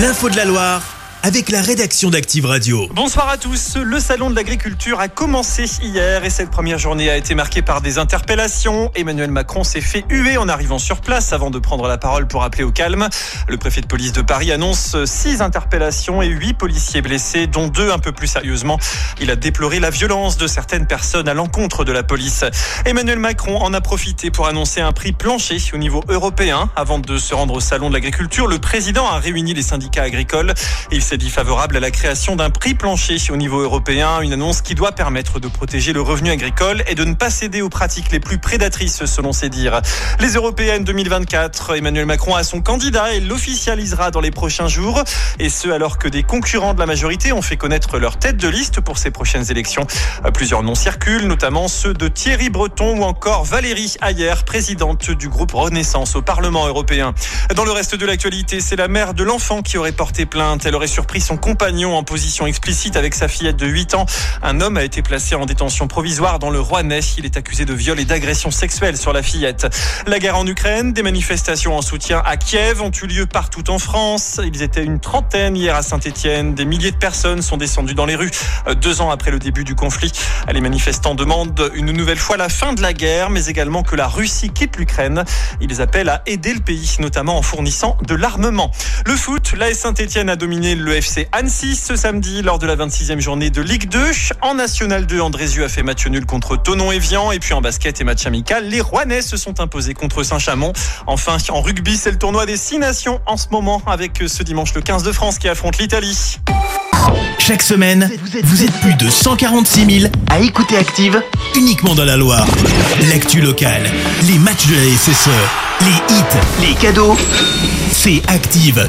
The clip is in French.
L'info de la Loire avec la rédaction d'Active Radio. Bonsoir à tous. Le salon de l'agriculture a commencé hier et cette première journée a été marquée par des interpellations. Emmanuel Macron s'est fait huer en arrivant sur place avant de prendre la parole pour appeler au calme. Le préfet de police de Paris annonce six interpellations et huit policiers blessés, dont deux un peu plus sérieusement. Il a déploré la violence de certaines personnes à l'encontre de la police. Emmanuel Macron en a profité pour annoncer un prix plancher au niveau européen. Avant de se rendre au salon de l'agriculture, le président a réuni les syndicats agricoles. Il s'est dit favorable à la création d'un prix plancher au niveau européen, une annonce qui doit permettre de protéger le revenu agricole et de ne pas céder aux pratiques les plus prédatrices selon ses dires. Les européennes 2024, Emmanuel Macron a son candidat et l'officialisera dans les prochains jours et ce alors que des concurrents de la majorité ont fait connaître leur tête de liste pour ces prochaines élections. Plusieurs noms circulent, notamment ceux de Thierry Breton ou encore Valérie Ayer, présidente du groupe Renaissance au Parlement européen. Dans le reste de l'actualité, c'est la mère de l'enfant qui aurait porté plainte. Elle aurait surpris son compagnon en position explicite avec sa fillette de 8 ans. Un homme a été placé en détention provisoire dans le Rouennais. Il est accusé de viol et d'agression sexuelle sur la fillette. La guerre en Ukraine, des manifestations en soutien à Kiev ont eu lieu partout en France. Ils étaient une trentaine hier à Saint-Etienne. Des milliers de personnes sont descendues dans les rues euh, deux ans après le début du conflit. Les manifestants demandent une nouvelle fois la fin de la guerre, mais également que la Russie quitte l'Ukraine. Ils appellent à aider le pays, notamment en fournissant de l'armement. Le foot, la Saint-Etienne a dominé le FC Annecy ce samedi lors de la 26e journée de Ligue 2. En National 2, Andrézieux a fait match nul contre Tonon Evian. Et puis en basket et match amical, les Rouennais se sont imposés contre Saint-Chamond. Enfin, en rugby, c'est le tournoi des 6 nations en ce moment avec ce dimanche le 15 de France qui affronte l'Italie. Chaque semaine, vous êtes plus de 146 000 à écouter Active uniquement dans la Loire. L'actu locale, les matchs de la SSE, les hits, les cadeaux, c'est Active.